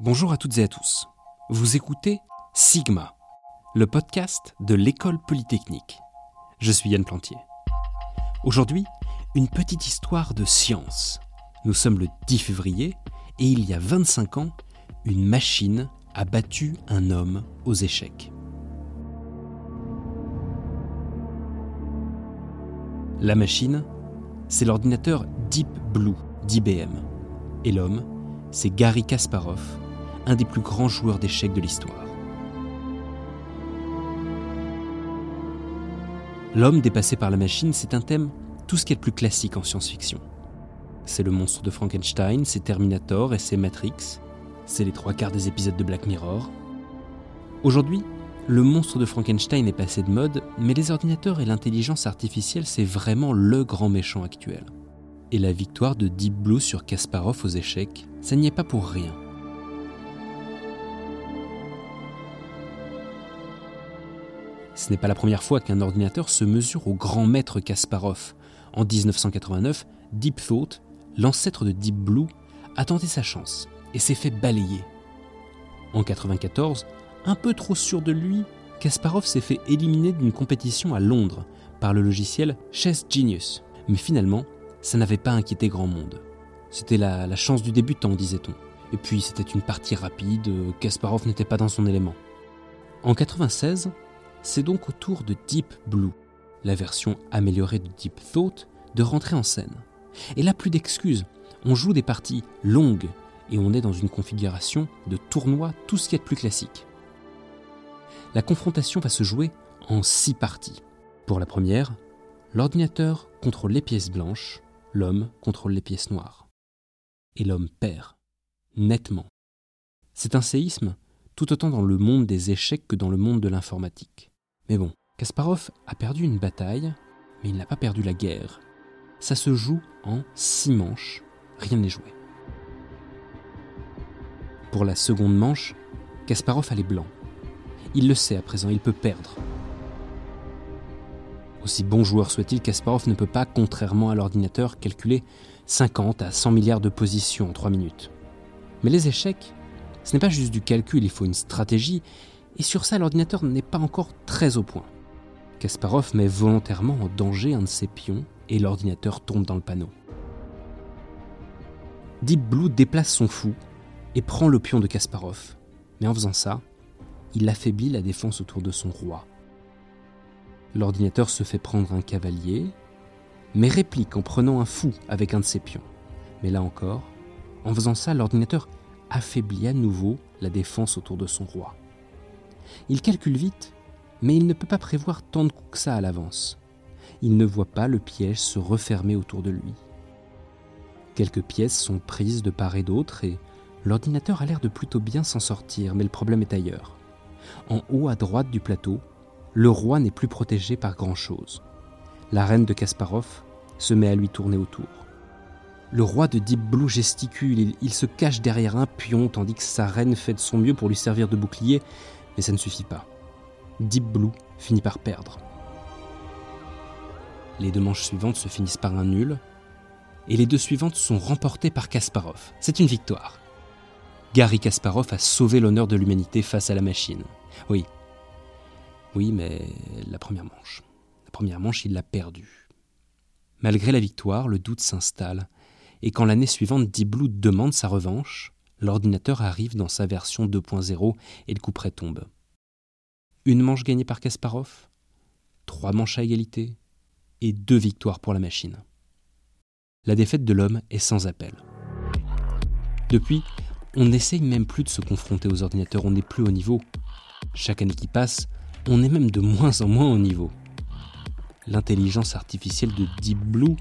Bonjour à toutes et à tous. Vous écoutez Sigma, le podcast de l'école polytechnique. Je suis Yann Plantier. Aujourd'hui, une petite histoire de science. Nous sommes le 10 février et il y a 25 ans, une machine a battu un homme aux échecs. La machine, c'est l'ordinateur Deep Blue d'IBM. Et l'homme, c'est Gary Kasparov, un des plus grands joueurs d'échecs de l'histoire. L'homme dépassé par la machine, c'est un thème tout ce qui est le plus classique en science-fiction. C'est le monstre de Frankenstein, c'est Terminator et c'est Matrix, c'est les trois quarts des épisodes de Black Mirror. Aujourd'hui, le monstre de Frankenstein est passé de mode, mais les ordinateurs et l'intelligence artificielle, c'est vraiment le grand méchant actuel. Et la victoire de Deep Blue sur Kasparov aux échecs, ça n'y est pas pour rien. Ce n'est pas la première fois qu'un ordinateur se mesure au grand maître Kasparov. En 1989, Deep Thought, l'ancêtre de Deep Blue, a tenté sa chance et s'est fait balayer. En 1994, un peu trop sûr de lui, Kasparov s'est fait éliminer d'une compétition à Londres par le logiciel Chess Genius. Mais finalement, ça n'avait pas inquiété grand monde. C'était la, chance du débutant, disait-on. Et puis c'était une partie rapide, Kasparov n'était pas dans son élément. En 1996, c'est donc au tour de Deep Blue, la version améliorée de Deep Thought, de rentrer en scène. Et là, plus d'excuses. On joue des parties longues et on est dans une configuration de tournoi tout ce qui est de plus classique. La confrontation va se jouer en six parties. Pour la première, l'ordinateur contrôle les pièces blanches, l'homme contrôle les pièces noires. Et l'homme perd, nettement. C'est un séisme tout autant dans le monde des échecs que dans le monde de l'informatique. Mais bon, Kasparov a perdu une bataille, mais il n'a pas perdu la guerre. Ça se joue en six manches, rien n'est joué. Pour la seconde manche, Kasparov a les blancs. Il le sait à présent, il peut perdre. Aussi bon joueur soit-il, Kasparov ne peut pas, contrairement à l'ordinateur, calculer 50 à 100 milliards de positions en 3 minutes. Mais les échecs, ce n'est pas juste du calcul, il faut une stratégie, et sur ça, l'ordinateur n'est pas encore très au point. Kasparov met volontairement en danger un de ses pions et l'ordinateur tombe dans le panneau. Deep Blue déplace son fou et prend le pion de Kasparov, mais en faisant ça, il affaiblit la défense autour de son roi. L'ordinateur se fait prendre un cavalier, mais réplique en prenant un fou avec un de ses pions. Mais là encore, en faisant ça, l'ordinateur affaiblit à nouveau la défense autour de son roi. Il calcule vite, mais il ne peut pas prévoir tant de coups que ça à l'avance. Il ne voit pas le piège se refermer autour de lui. Quelques pièces sont prises de part et d'autre et l'ordinateur a l'air de plutôt bien s'en sortir, mais le problème est ailleurs. En haut à droite du plateau, le roi n'est plus protégé par grand-chose. La reine de Kasparov se met à lui tourner autour. Le roi de Deep Blue gesticule, il, se cache derrière un pion tandis que sa reine fait de son mieux pour lui servir de bouclier, mais ça ne suffit pas. Deep Blue finit par perdre. Les deux manches suivantes se finissent par un nul, et les deux suivantes sont remportées par Kasparov. C'est une victoire. Gary Kasparov a sauvé l'honneur de l'humanité face à la machine. Oui. Oui, mais la première manche. La première manche, il l'a perdue. Malgré la victoire, le doute s'installe, et quand l'année suivante Deep Blue demande sa revanche, l'ordinateur arrive dans sa version 2.0 et le coup près tombe. Une manche gagnée par Kasparov, trois manches à égalité et deux victoires pour la machine. La défaite de l'homme est sans appel. Depuis, on n'essaye même plus de se confronter aux ordinateurs, on n'est plus au niveau. Chaque année qui passe, on est même de moins en moins au niveau. L'intelligence artificielle de Deep Blue,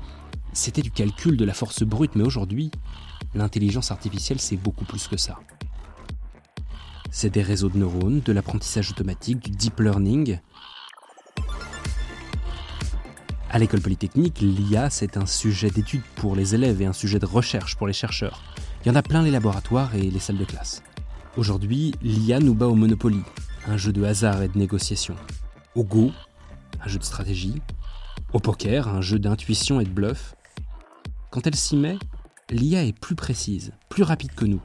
c'était du calcul de la force brute, mais aujourd'hui, l'intelligence artificielle, c'est beaucoup plus que ça. C'est des réseaux de neurones, de l'apprentissage automatique, du deep learning. À l'école polytechnique, l'IA, c'est un sujet d'étude pour les élèves et un sujet de recherche pour les chercheurs. Il y en a plein les laboratoires et les salles de classe. Aujourd'hui, l'IA nous bat au Monopoly, un jeu de hasard et de négociation. Au Go, un jeu de stratégie. Au poker, un jeu d'intuition et de bluff. Quand elle s'y met, l'IA est plus précise, plus rapide que nous.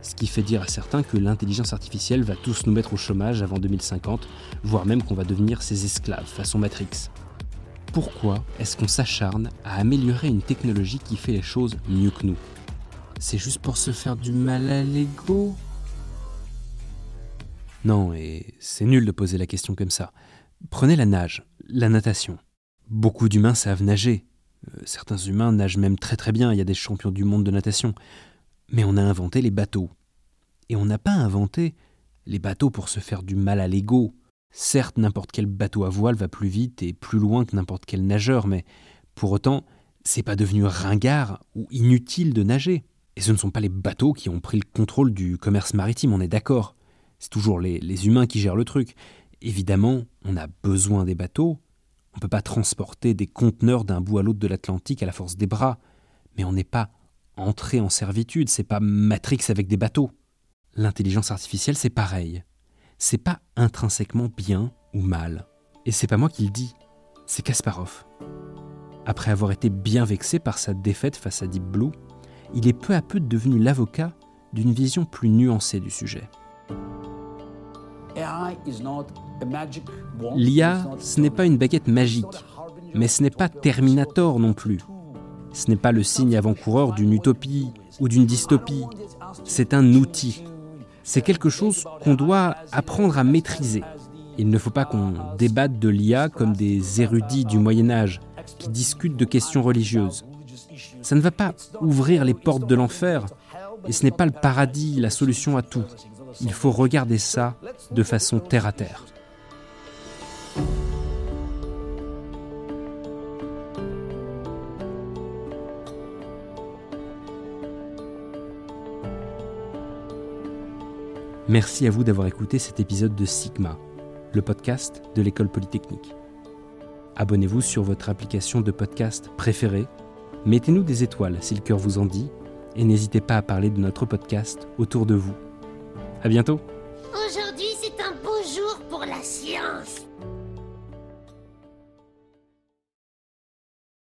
Ce qui fait dire à certains que l'intelligence artificielle va tous nous mettre au chômage avant 2050, voire même qu'on va devenir ses esclaves façon Matrix. Pourquoi est-ce qu'on s'acharne à améliorer une technologie qui fait les choses mieux que nous? C'est juste pour se faire du mal à l'ego? Non, et c'est nul de poser la question comme ça. Prenez la nage, la natation. Beaucoup d'humains savent nager. Euh, certains humains nagent même très très bien, il y a des champions du monde de natation. Mais on a inventé les bateaux. Et on n'a pas inventé les bateaux pour se faire du mal à l'ego. Certes, n'importe quel bateau à voile va plus vite et plus loin que n'importe quel nageur, mais pour autant, c'est pas devenu ringard ou inutile de nager. Et ce ne sont pas les bateaux qui ont pris le contrôle du commerce maritime, on est d'accord. C'est toujours les, les, humains qui gèrent le truc. Évidemment, on a besoin des bateaux. On ne peut pas transporter des conteneurs d'un bout à l'autre de l'Atlantique à la force des bras. Mais on n'est pas entré en servitude, c'est pas Matrix avec des bateaux. L'intelligence artificielle, c'est pareil c'est pas intrinsèquement bien ou mal. Et c'est pas moi qui le dis, c'est Kasparov. Après avoir été bien vexé par sa défaite face à Deep Blue, il est peu à peu devenu l'avocat d'une vision plus nuancée du sujet. L'IA, ce n'est pas une baguette magique, mais ce n'est pas Terminator non plus. Ce n'est pas le signe avant-coureur d'une utopie ou d'une dystopie. C'est un outil c'est quelque chose qu'on doit apprendre à maîtriser. Il ne faut pas qu'on débatte de l'IA comme des érudits du Moyen Âge qui discutent de questions religieuses. Ça ne va pas ouvrir les portes de l'enfer et ce n'est pas le paradis, la solution à tout. Il faut regarder ça de façon terre à terre. Merci à vous d'avoir écouté cet épisode de Sigma, le podcast de l'école polytechnique. Abonnez-vous sur votre application de podcast préférée, mettez-nous des étoiles si le cœur vous en dit, et n'hésitez pas à parler de notre podcast autour de vous. À bientôt. Aujourd'hui, c'est un beau jour pour la science